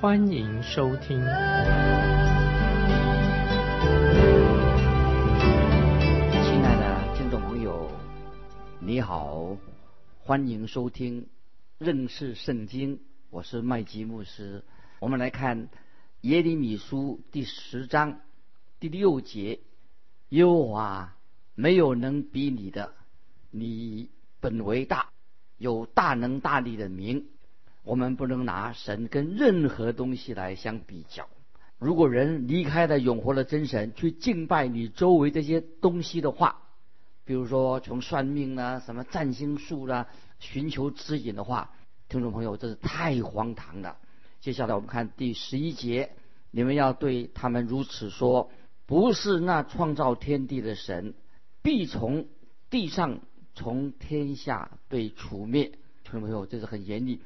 欢迎收听。亲爱的听众朋友，你好，欢迎收听认识圣经，我是麦基牧师。我们来看耶利米书第十章第六节，耶和华。没有能比你的，你本为大，有大能大力的名。我们不能拿神跟任何东西来相比较。如果人离开了永活的真神，去敬拜你周围这些东西的话，比如说从算命啦、什么占星术啦，寻求指引的话，听众朋友，这是太荒唐了。接下来我们看第十一节，你们要对他们如此说：不是那创造天地的神。必从地上从天下被除灭，听众朋友，这是很严厉。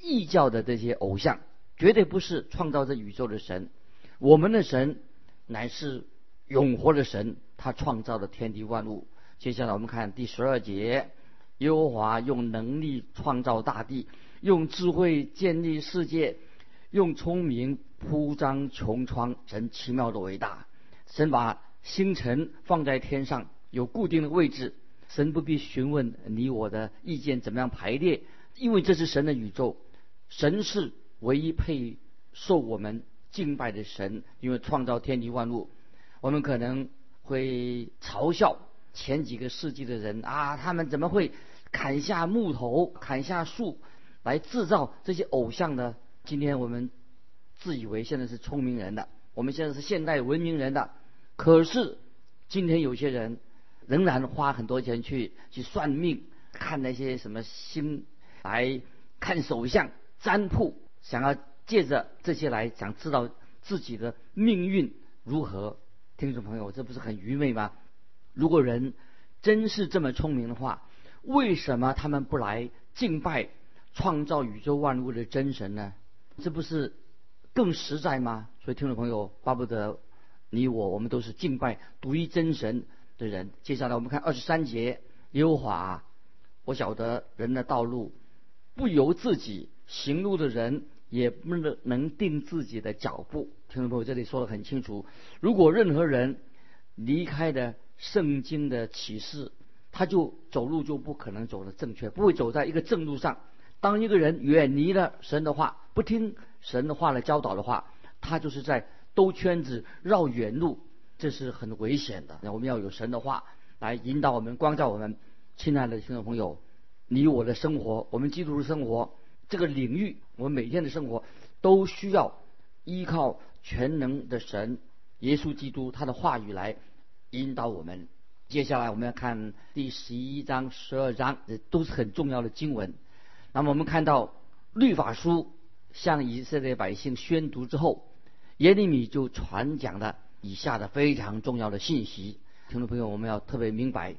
异教的这些偶像，绝对不是创造这宇宙的神。我们的神乃是永活的神，他创造了天地万物。接下来我们看第十二节：耶和华用能力创造大地，用智慧建立世界，用聪明铺张穹苍。神奇妙的伟大，神把星辰放在天上。有固定的位置，神不必询问你我的意见怎么样排列，因为这是神的宇宙，神是唯一配受我们敬拜的神，因为创造天地万物。我们可能会嘲笑前几个世纪的人啊，他们怎么会砍下木头、砍下树来制造这些偶像呢？今天我们自以为现在是聪明人的，我们现在是现代文明人的，可是今天有些人。仍然花很多钱去去算命，看那些什么星，来看手相、占卜，想要借着这些来想知道自己的命运如何。听众朋友，这不是很愚昧吗？如果人真是这么聪明的话，为什么他们不来敬拜创造宇宙万物的真神呢？这不是更实在吗？所以，听众朋友，巴不得你我，我们都是敬拜独一真神。的人，接下来我们看二十三节，优华，我晓得人的道路不由自己行路的人，也不能能定自己的脚步。听众朋友，这里说的很清楚，如果任何人离开了圣经的启示，他就走路就不可能走的正确，不会走在一个正路上。当一个人远离了神的话，不听神的话来教导的话，他就是在兜圈子、绕远路。这是很危险的。那我们要有神的话来引导我们、光照我们。亲爱的听众朋友，你我的生活，我们基督徒生活这个领域，我们每天的生活都需要依靠全能的神耶稣基督他的话语来引导我们。接下来我们要看第十一章、十二章，这都是很重要的经文。那么我们看到律法书向以色列百姓宣读之后，耶利米就传讲了。以下的非常重要的信息，听众朋友，我们要特别明白，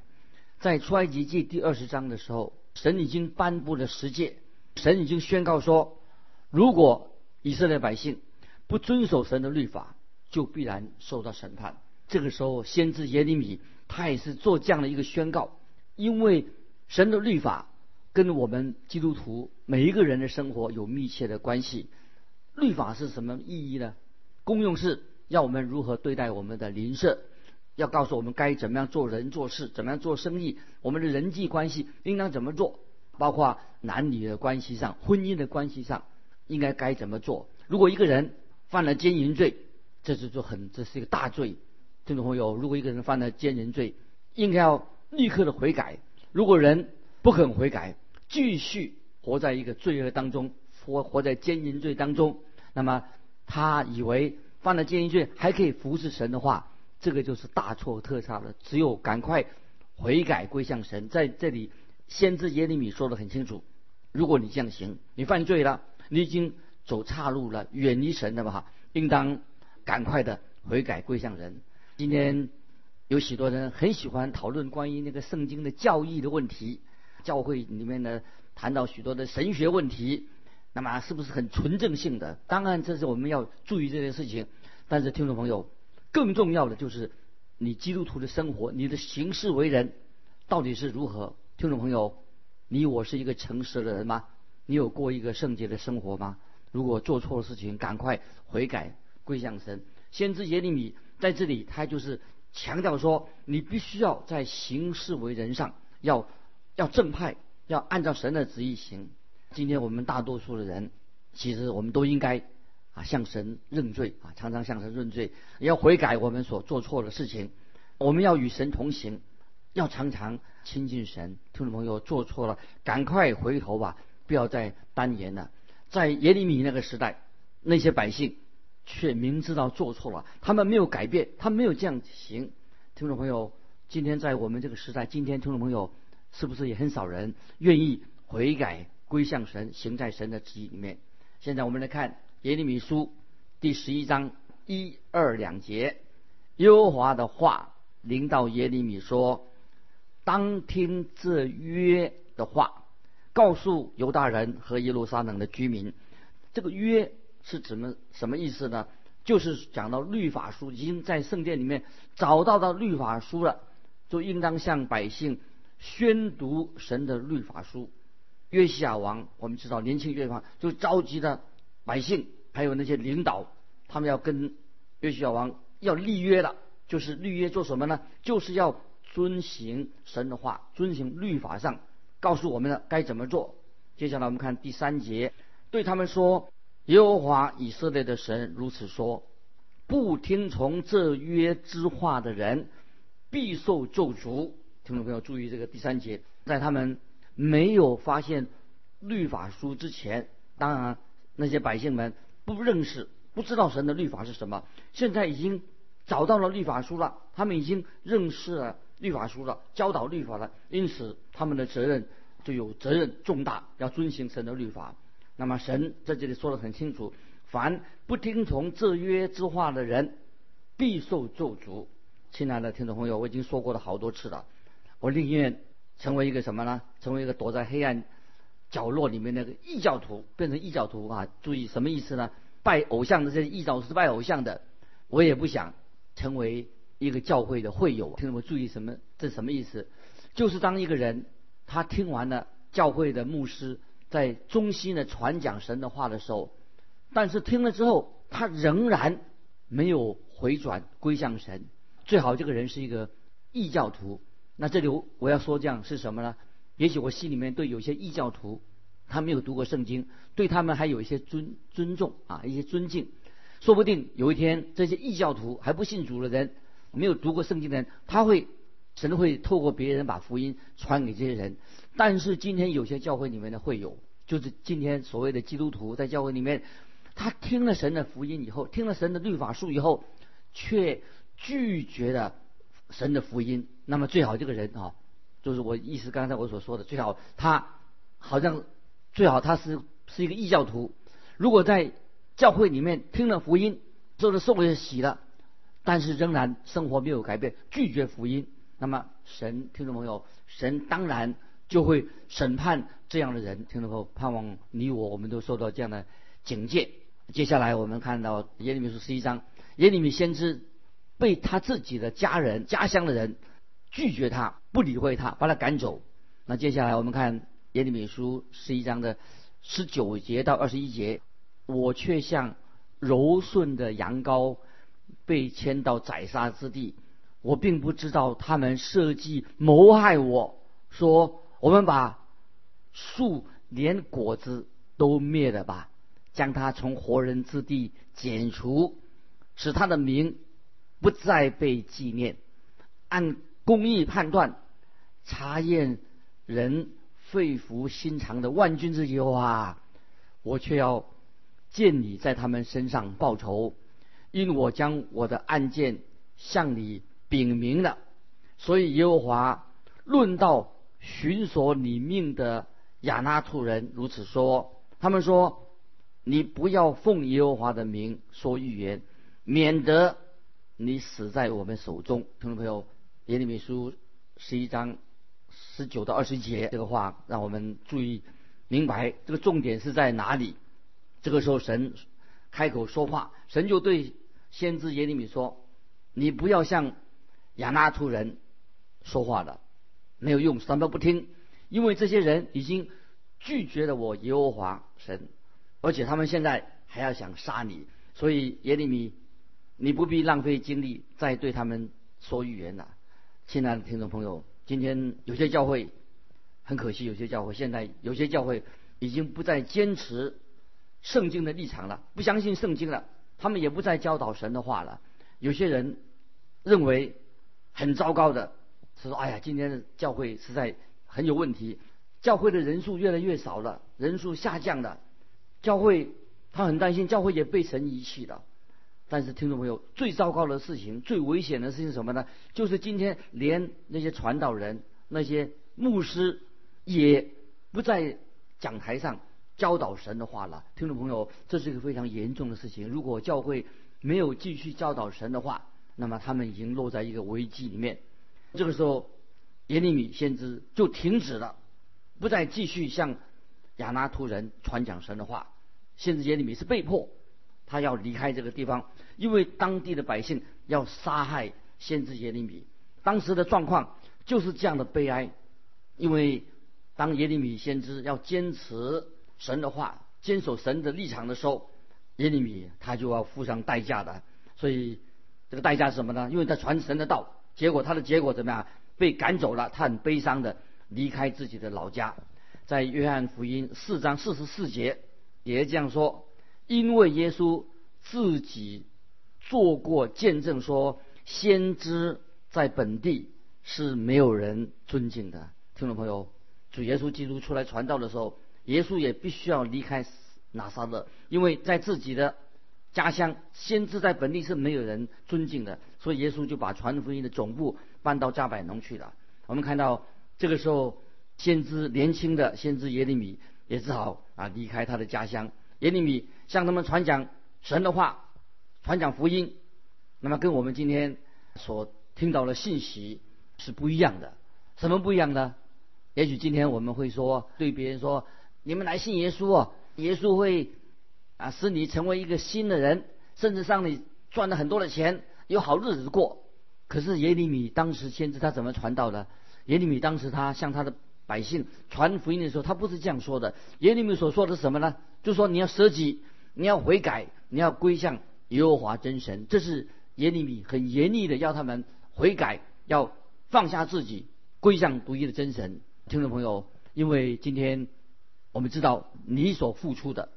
在出埃及记第二十章的时候，神已经颁布了十诫，神已经宣告说，如果以色列百姓不遵守神的律法，就必然受到审判。这个时候，先知耶利米他也是做这样的一个宣告，因为神的律法跟我们基督徒每一个人的生活有密切的关系。律法是什么意义呢？功用是。要我们如何对待我们的邻舍？要告诉我们该怎么样做人做事，怎么样做生意？我们的人际关系应当怎么做？包括男女的关系上、婚姻的关系上，应该该怎么做？如果一个人犯了奸淫罪，这是就很这是一个大罪。听众朋友，如果一个人犯了奸淫罪，应该要立刻的悔改。如果人不肯悔改，继续活在一个罪恶当中，活活在奸淫罪当中，那么他以为。犯了奸淫罪还可以服侍神的话，这个就是大错特差了。只有赶快悔改归向神。在这里，先知耶利米说的很清楚：如果你这样行，你犯罪了，你已经走岔路了，远离神了吧？应当赶快的悔改归向人。今天有许多人很喜欢讨论关于那个圣经的教义的问题，教会里面呢谈到许多的神学问题，那么是不是很纯正性的？当然，这是我们要注意这件事情。但是，听众朋友，更重要的就是你基督徒的生活，你的行事为人到底是如何？听众朋友，你我是一个诚实的人吗？你有过一个圣洁的生活吗？如果做错了事情，赶快悔改归向神。先知耶利米在这里，他就是强调说，你必须要在行事为人上要要正派，要按照神的旨意行。今天我们大多数的人，其实我们都应该啊向神认罪啊，常常向神认罪，要悔改我们所做错的事情。我们要与神同行，要常常亲近神。听众朋友，做错了，赶快回头吧。不要再单言了。在耶利米那个时代，那些百姓却明知道做错了，他们没有改变，他们没有这样行。听众朋友，今天在我们这个时代，今天听众朋友是不是也很少人愿意悔改归向神，行在神的旨意里面？现在我们来看耶利米书第十一章一二两节，耶和华的话临到耶利米说：“当听这约的话。”告诉犹大人和耶路撒冷的居民，这个约是怎么什么意思呢？就是讲到律法书已经在圣殿里面找到的律法书了，就应当向百姓宣读神的律法书。约西亚王，我们知道年轻约王就召集的百姓，还有那些领导，他们要跟约西亚王要立约了，就是立约做什么呢？就是要遵行神的话，遵行律法上。告诉我们的该怎么做。接下来我们看第三节，对他们说：“耶和华以色列的神如此说：不听从这约之话的人，必受咒诅。”听众朋友注意这个第三节，在他们没有发现律法书之前，当然那些百姓们不认识、不知道神的律法是什么。现在已经找到了律法书了，他们已经认识了。律法书了，教导律法了，因此他们的责任就有责任重大，要遵行神的律法。那么神在这里说的很清楚：凡不听从这约之话的人，必受咒诅。亲爱的听众朋友，我已经说过了好多次了。我宁愿成为一个什么呢？成为一个躲在黑暗角落里面那个异教徒，变成异教徒啊！注意什么意思呢？拜偶像的这些异教是拜偶像的，我也不想成为。一个教会的会友，听众们注意什么？这什么意思？就是当一个人他听完了教会的牧师在中心的传讲神的话的时候，但是听了之后他仍然没有回转归向神，最好这个人是一个异教徒。那这里我要说这样是什么呢？也许我心里面对有些异教徒，他没有读过圣经，对他们还有一些尊尊重啊，一些尊敬。说不定有一天这些异教徒还不信主的人。没有读过圣经的人，他会神会透过别人把福音传给这些人。但是今天有些教会里面的会有，就是今天所谓的基督徒在教会里面，他听了神的福音以后，听了神的律法书以后，却拒绝了神的福音。那么最好这个人啊，就是我意思刚才我所说的，最好他好像最好他是是一个异教徒。如果在教会里面听了福音，做了受了洗了。但是仍然生活没有改变，拒绝福音，那么神听众朋友，神当然就会审判这样的人。听众朋友，盼望你我我们都受到这样的警戒。接下来我们看到耶利米书十一章，耶利米先知被他自己的家人、家乡的人拒绝他，不理会他，把他赶走。那接下来我们看耶利米书十一章的十九节到二十一节，我却像柔顺的羊羔。被牵到宰杀之地，我并不知道他们设计谋害我，说我们把树连果子都灭了吧，将它从活人之地剪除，使他的名不再被纪念。按公义判断，查验人肺腑心肠的万军之耶和华，我却要见你在他们身上报仇。因我将我的案件向你禀明了，所以耶和华论到寻索你命的亚纳兔人如此说：他们说，你不要奉耶和华的名说预言，免得你死在我们手中。听众朋友，耶利米书十一章十九到二十节这个话，让我们注意明白这个重点是在哪里。这个时候，神开口说话，神就对先知耶利米说：“你不要向亚纳突人说话了，没有用，什么都不听，因为这些人已经拒绝了我耶和华神，而且他们现在还要想杀你，所以耶利米，你不必浪费精力再对他们说预言了。”亲爱的听众朋友，今天有些教会很可惜，有些教会现在有些教会已经不再坚持。圣经的立场了，不相信圣经了，他们也不再教导神的话了。有些人认为很糟糕的，是说：“哎呀，今天的教会实在很有问题，教会的人数越来越少了，人数下降了。教会他很担心，教会也被神遗弃了。”但是听众朋友，最糟糕的事情、最危险的事情是什么呢？就是今天连那些传道人、那些牧师也不在讲台上。教导神的话了，听众朋友，这是一个非常严重的事情。如果教会没有继续教导神的话，那么他们已经落在一个危机里面。这个时候，耶利米先知就停止了，不再继续向亚拿突人传讲神的话。先知耶利米是被迫，他要离开这个地方，因为当地的百姓要杀害先知耶利米。当时的状况就是这样的悲哀，因为当耶利米先知要坚持。神的话，坚守神的立场的时候，耶利米他就要付上代价的。所以这个代价是什么呢？因为他传神的道，结果他的结果怎么样？被赶走了，他很悲伤的离开自己的老家。在约翰福音四章四十四节也这样说：因为耶稣自己做过见证，说先知在本地是没有人尊敬的。听众朋友，主耶稣基督出来传道的时候。耶稣也必须要离开拿撒勒，因为在自己的家乡，先知在本地是没有人尊敬的，所以耶稣就把传福音的总部搬到加百农去了。我们看到这个时候，先知年轻的先知耶利米也只好啊离开他的家乡。耶利米向他们传讲神的话，传讲福音，那么跟我们今天所听到的信息是不一样的。什么不一样呢？也许今天我们会说，对别人说。你们来信耶稣哦，耶稣会啊使你成为一个新的人，甚至让你赚了很多的钱，有好日子过。可是耶利米当时先知他怎么传道的？耶利米当时他向他的百姓传福音的时候，他不是这样说的。耶利米所说的是什么呢？就说你要舍己，你要悔改，你要归向耶和华真神。这是耶利米很严厉的要他们悔改，要放下自己，归向独一的真神。听众朋友，因为今天。我们知道你所付出的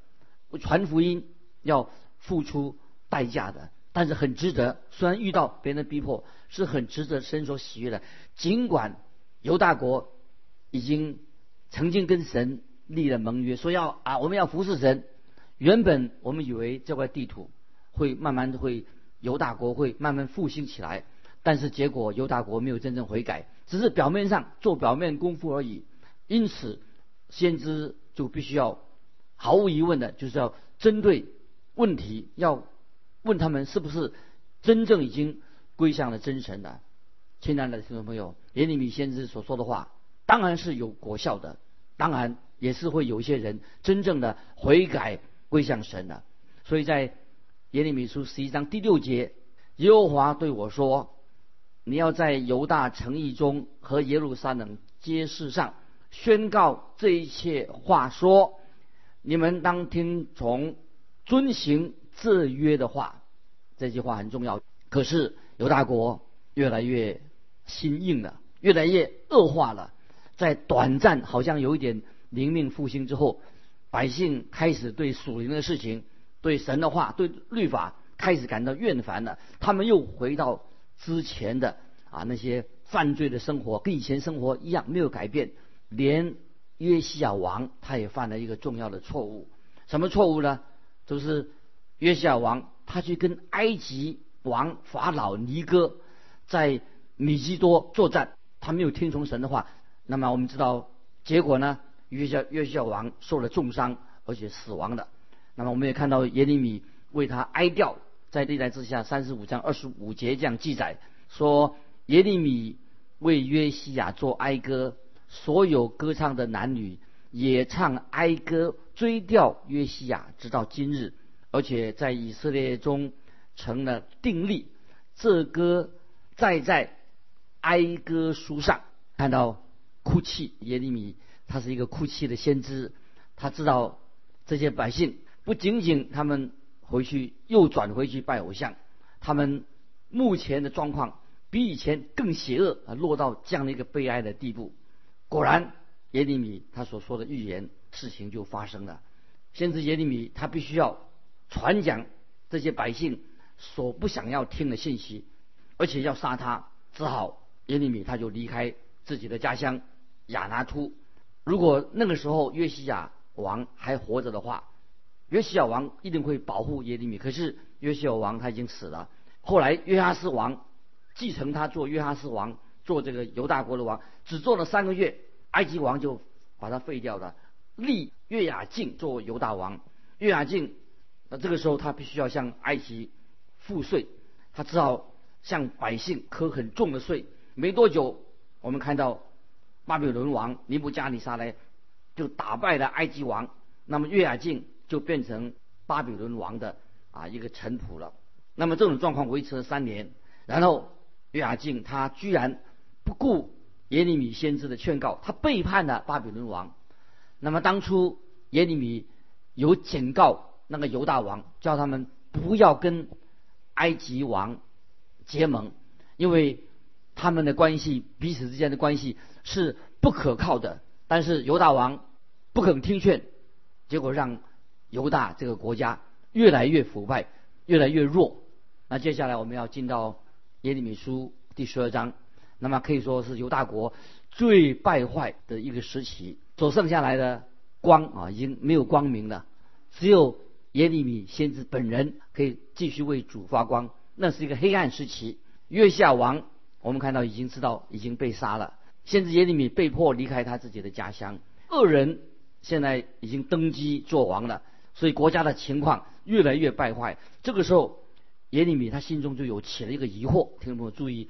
传福音要付出代价的，但是很值得。虽然遇到别人的逼迫，是很值得伸手喜悦的。尽管犹大国已经曾经跟神立了盟约，说要啊我们要服侍神。原本我们以为这块地图会慢慢的会犹大国会慢慢复兴起来，但是结果犹大国没有真正悔改，只是表面上做表面功夫而已。因此先知。就必须要毫无疑问的，就是要针对问题，要问他们是不是真正已经归向了真神的。亲爱的听众朋友，耶利米先知所说的话，当然是有果效的，当然也是会有一些人真正的悔改归向神的。所以在耶利米书十一章第六节，耶和华对我说：“你要在犹大城邑中和耶路撒冷街市上。”宣告这一切话说，你们当听从，遵行这约的话。这句话很重要。可是犹大国越来越心硬了，越来越恶化了。在短暂好像有一点灵命复兴之后，百姓开始对属灵的事情、对神的话、对律法开始感到厌烦了。他们又回到之前的啊那些犯罪的生活，跟以前生活一样，没有改变。连约西亚王他也犯了一个重要的错误，什么错误呢？就是约西亚王他去跟埃及王法老尼哥在米基多作战，他没有听从神的话。那么我们知道结果呢？约西约西亚王受了重伤，而且死亡的。那么我们也看到耶利米为他哀悼，在历代之下三十五章二十五节这样记载说，耶利米为约西亚做哀歌，所有歌唱的男女也唱哀歌追悼约西亚，直到今日，而且在以色列中成了定例。这歌在在哀歌书上看到哭泣，耶利米他是一个哭泣的先知，他知道这些百姓不仅仅他们回去又转回去拜偶像，他们目前的状况比以前更邪恶啊，落到这样的一个悲哀的地步。果然，耶利米他所说的预言事情就发生了，先知耶利米他必须要传讲这些百姓。所不想要听的信息，而且要杀他，只好耶利米他就离开自己的家乡亚拿突。如果那个时候约西亚王还活着的话，约西亚王一定会保护耶利米。可是约西亚王他已经死了。后来约哈斯王继承他做约哈斯王，做这个犹大国的王，只做了三个月，埃及王就把他废掉了，立约雅敬做犹大王。约雅敬，那这个时候他必须要向埃及。赋税，他只好向百姓苛很重的税。没多久，我们看到巴比伦王尼布加尼撒来就打败了埃及王，那么约雅敬就变成巴比伦王的啊一个臣仆了。那么这种状况维持了三年，然后约雅敬他居然不顾耶利米先知的劝告，他背叛了巴比伦王。那么当初耶利米有警告那个犹大王，叫他们不要跟。埃及王结盟，因为他们的关系彼此之间的关系是不可靠的。但是犹大王不肯听劝，结果让犹大这个国家越来越腐败，越来越弱。那接下来我们要进到耶利米书第十二章，那么可以说是犹大国最败坏的一个时期，所剩下来的光啊，已经没有光明了，只有。耶利米先知本人可以继续为主发光，那是一个黑暗时期。月下王，我们看到已经知道已经被杀了。先知耶利米被迫离开他自己的家乡，恶人现在已经登基做王了，所以国家的情况越来越败坏。这个时候，耶利米他心中就有起了一个疑惑。听众朋友注意，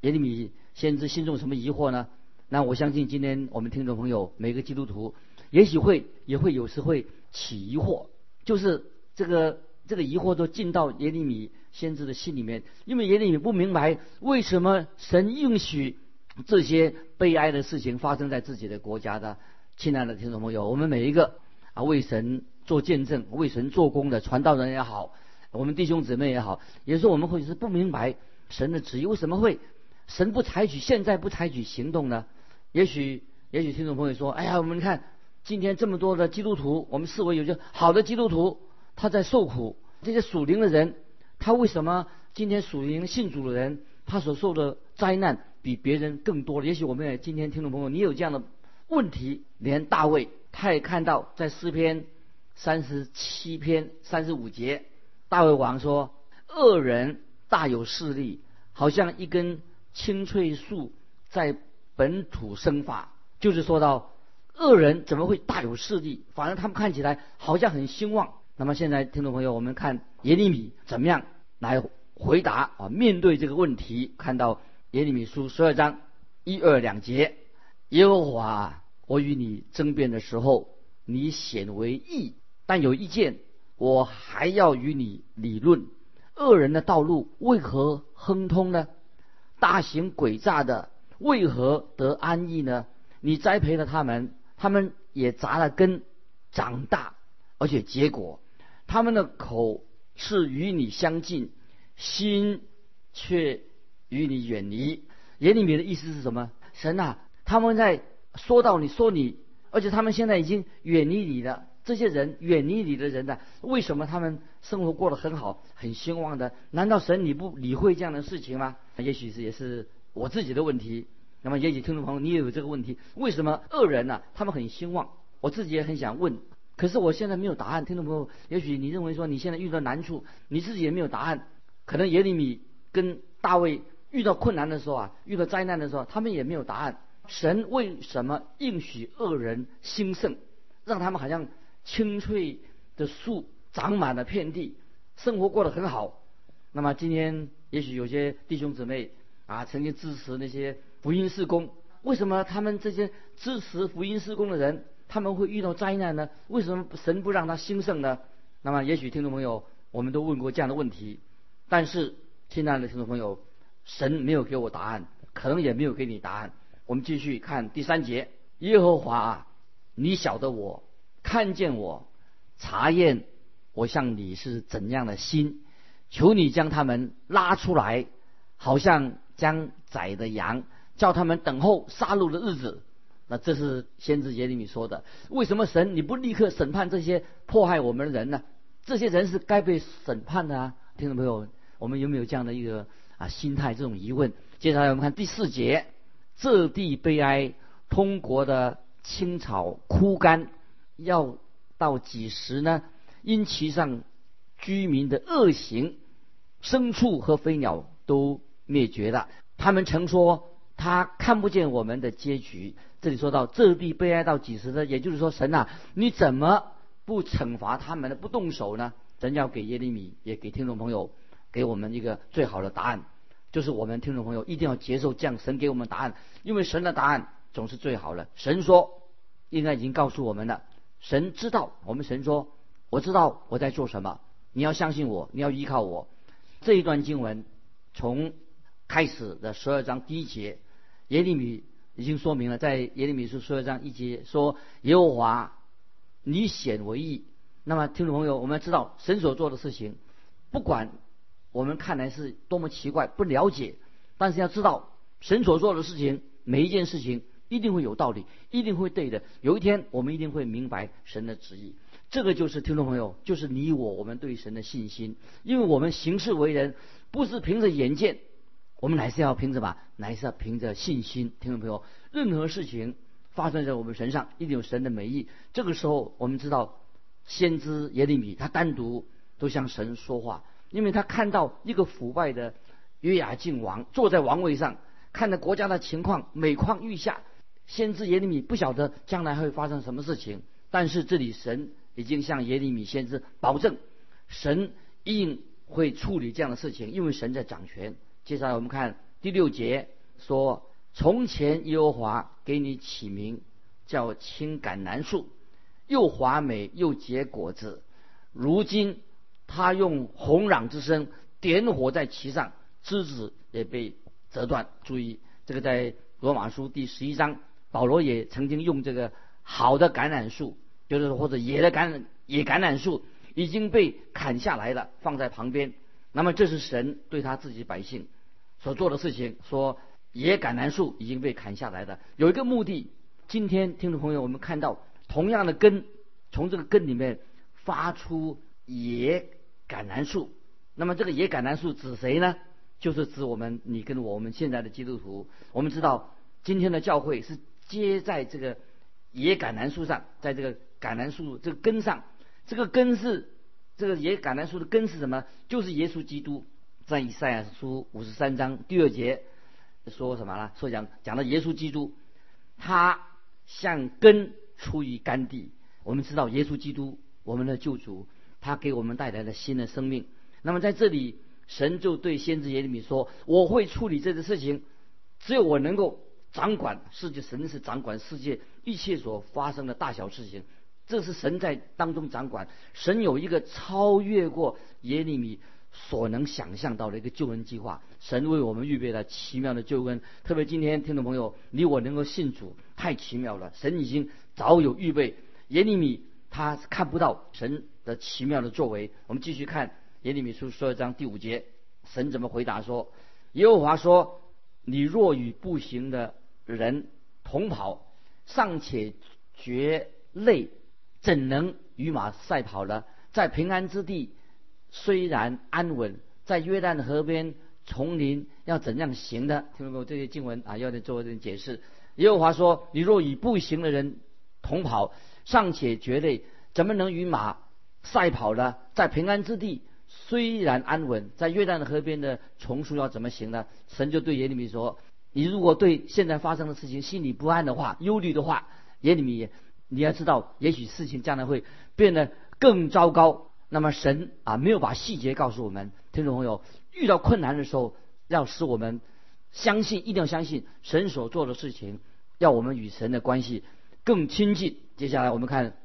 耶利米先知心中什么疑惑呢？那我相信今天我们听众朋友每个基督徒也许会也会有时会起疑惑。就是这个这个疑惑都进到耶利米先知的心里面，因为耶利米不明白为什么神允许这些悲哀的事情发生在自己的国家的。亲爱的听众朋友，我们每一个啊为神做见证、为神做工的传道人也好，我们弟兄姊妹也好，也是我们会是不明白神的旨意，为什么会神不采取现在不采取行动呢？也许也许听众朋友说，哎呀，我们看。今天这么多的基督徒，我们视为有些好的基督徒，他在受苦。这些属灵的人，他为什么今天属灵信主的人，他所受的灾难比别人更多？也许我们也今天听众朋友，你有这样的问题，连大卫他也看到在诗篇三十七篇三十五节，大卫王说：“恶人大有势力，好像一根青翠树在本土生发。”就是说到。恶人怎么会大有势力？反而他们看起来好像很兴旺。那么现在，听众朋友，我们看耶利米怎么样来回答啊？面对这个问题，看到耶利米书十二章一二两节：耶和华，我与你争辩的时候，你显为义；但有意见，我还要与你理论。恶人的道路为何亨通呢？大行诡诈的为何得安逸呢？你栽培了他们。他们也扎了根，长大，而且结果，他们的口是与你相近，心却与你远离。耶利米的意思是什么？神啊，他们在说到你说你，而且他们现在已经远离你了。这些人远离你的人呢？为什么他们生活过得很好，很兴旺的？难道神你不理会这样的事情吗？也许是也是我自己的问题。那么，也许听众朋友，你也有这个问题：为什么恶人呢？他们很兴旺，我自己也很想问，可是我现在没有答案。听众朋友，也许你认为说你现在遇到难处，你自己也没有答案。可能耶利米跟大卫遇到困难的时候啊，遇到灾难的时候，他们也没有答案。神为什么应许恶人兴盛，让他们好像青翠的树长满了遍地，生活过得很好？那么今天也许有些弟兄姊妹啊，曾经支持那些福音事工，为什么他们这些支持福音事工的人，他们会遇到灾难呢？为什么神不让他兴盛呢？那么也许听众朋友，我们都问过这样的问题，但是亲爱的听众朋友，神没有给我答案，可能也没有给你答案。我们继续看第三节，耶和华啊，你晓得我看见我查验我向你是怎样的心。求你将他们拉出来，好像将宰的羊，叫他们等候杀戮的日子。那这是先知耶利米说的。为什么神你不立刻审判这些迫害我们的人呢？这些人是该被审判的啊！听众朋友，我们有没有这样的一个啊心态？这种疑问。接下来我们看第四节：这地悲哀，通国的青草枯干，要到几时呢？因其上。居民的恶行，牲畜和飞鸟都灭绝了。他们曾说他看不见我们的结局。这里说到这地悲哀到几时呢？也就是说，神啊，你怎么不惩罚他们呢？不动手呢？神要给耶利米，也给听众朋友，给我们一个最好的答案，就是我们听众朋友一定要接受这样神给我们答案，因为神的答案总是最好的。神说，应该已经告诉我们了。神知道，我们神说，我知道我在做什么。你要相信我，你要依靠我。这一段经文从开始的十二章第一节，耶利米已经说明了，在耶利米书十二章一节说：“耶和华，你显为义。”那么，听众朋友，我们要知道神所做的事情，不管我们看来是多么奇怪、不了解，但是要知道神所做的事情，每一件事情一定会有道理，一定会对的。有一天，我们一定会明白神的旨意。这个就是听众朋友，就是你我我们对神的信心，因为我们行事为人不是凭着眼见，我们乃是要凭着吧，乃是要凭着信心。听众朋友，任何事情发生在我们身上，一定有神的美意。这个时候，我们知道先知耶利米他单独都向神说话，因为他看到一个腐败的约雅敬王坐在王位上，看着国家的情况每况愈下。先知耶利米不晓得将来会发生什么事情，但是这里神。已经向耶利米先知保证，神一定会处理这样的事情，因为神在掌权。接下来我们看第六节说：“从前耶和华给你起名叫青橄榄树，又华美又结果子。如今他用红壤之声点火在其上，枝子也被折断。注意，这个在罗马书第十一章，保罗也曾经用这个好的橄榄树。”就是或者野的橄榄野橄榄树已经被砍下来了，放在旁边。那么这是神对他自己百姓所做的事情。说野橄榄树已经被砍下来的，有一个目的。今天听众朋友，我们看到同样的根，从这个根里面发出野橄榄树。那么这个野橄榄树指谁呢？就是指我们你跟我们现在的基督徒。我们知道今天的教会是接在这个野橄榄树上，在这个。橄榄树这个根上，这个根是这个野橄榄树的根是什么？就是耶稣基督。在以赛亚书五十三章第二节说什么呢？说讲讲到耶稣基督，他像根出于干地。我们知道耶稣基督，我们的救主，他给我们带来了新的生命。那么在这里，神就对先知耶利米说：“我会处理这个事情，只有我能够掌管世界，神是掌管世界一切所发生的大小事情。”这是神在当中掌管，神有一个超越过耶利米所能想象到的一个救恩计划。神为我们预备了奇妙的救恩，特别今天听众朋友，你我能够信主，太奇妙了。神已经早有预备，耶利米他看不到神的奇妙的作为。我们继续看耶利米书十二章第五节，神怎么回答说：耶和华说，你若与步行的人同跑，尚且觉累。怎能与马赛跑呢？在平安之地，虽然安稳，在约旦河边丛林要怎样行呢？听懂没有？这些经文啊，要得做点解释。耶和华说：“你若与步行的人同跑，尚且觉累怎么能与马赛跑呢？在平安之地，虽然安稳，在约旦的河边的丛树要怎么行呢？”神就对耶利米说：“你如果对现在发生的事情心里不安的话，忧虑的话，耶利米。”你要知道，也许事情将来会变得更糟糕。那么神啊没有把细节告诉我们，听众朋友，遇到困难的时候，要使我们相信，一定要相信神所做的事情，要我们与神的关系更亲近。接下来我们看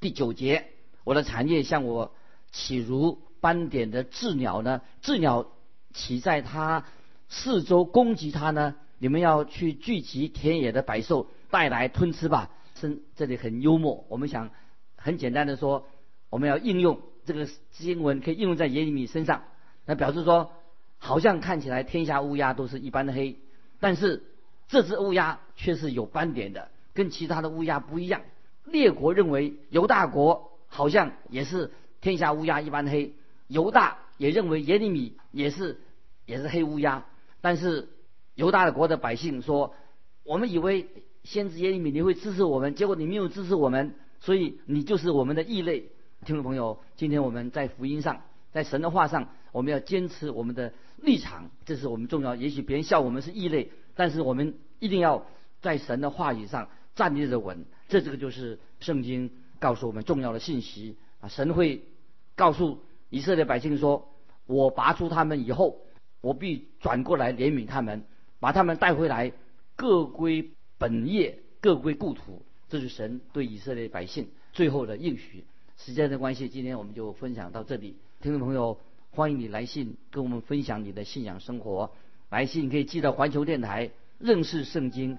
第九节，我的产业像我起如斑点的鸷鸟呢？鸷鸟起在它四周攻击它呢？你们要去聚集田野的百兽，带来吞吃吧。是这里很幽默，我们想很简单的说，我们要应用这个经文，可以应用在耶利米身上，那表示说，好像看起来天下乌鸦都是一般的黑，但是这只乌鸦却是有斑点的，跟其他的乌鸦不一样。列国认为犹大国好像也是天下乌鸦一般黑，犹大也认为耶利米也是也是黑乌鸦，但是。犹大的国的百姓说：“我们以为先知耶利米你会支持我们，结果你没有支持我们，所以你就是我们的异类。”听众朋友，今天我们在福音上，在神的话上，我们要坚持我们的立场，这是我们重要。也许别人笑我们是异类，但是我们一定要在神的话语上站立的稳。这这个就是圣经告诉我们重要的信息啊！神会告诉以色列百姓说：“我拔出他们以后，我必转过来怜悯他们。”把他们带回来，各归本业，各归故土。这是神对以色列百姓最后的应许。时间的关系，今天我们就分享到这里。听众朋友，欢迎你来信跟我们分享你的信仰生活。来信可以寄到环球电台认识圣经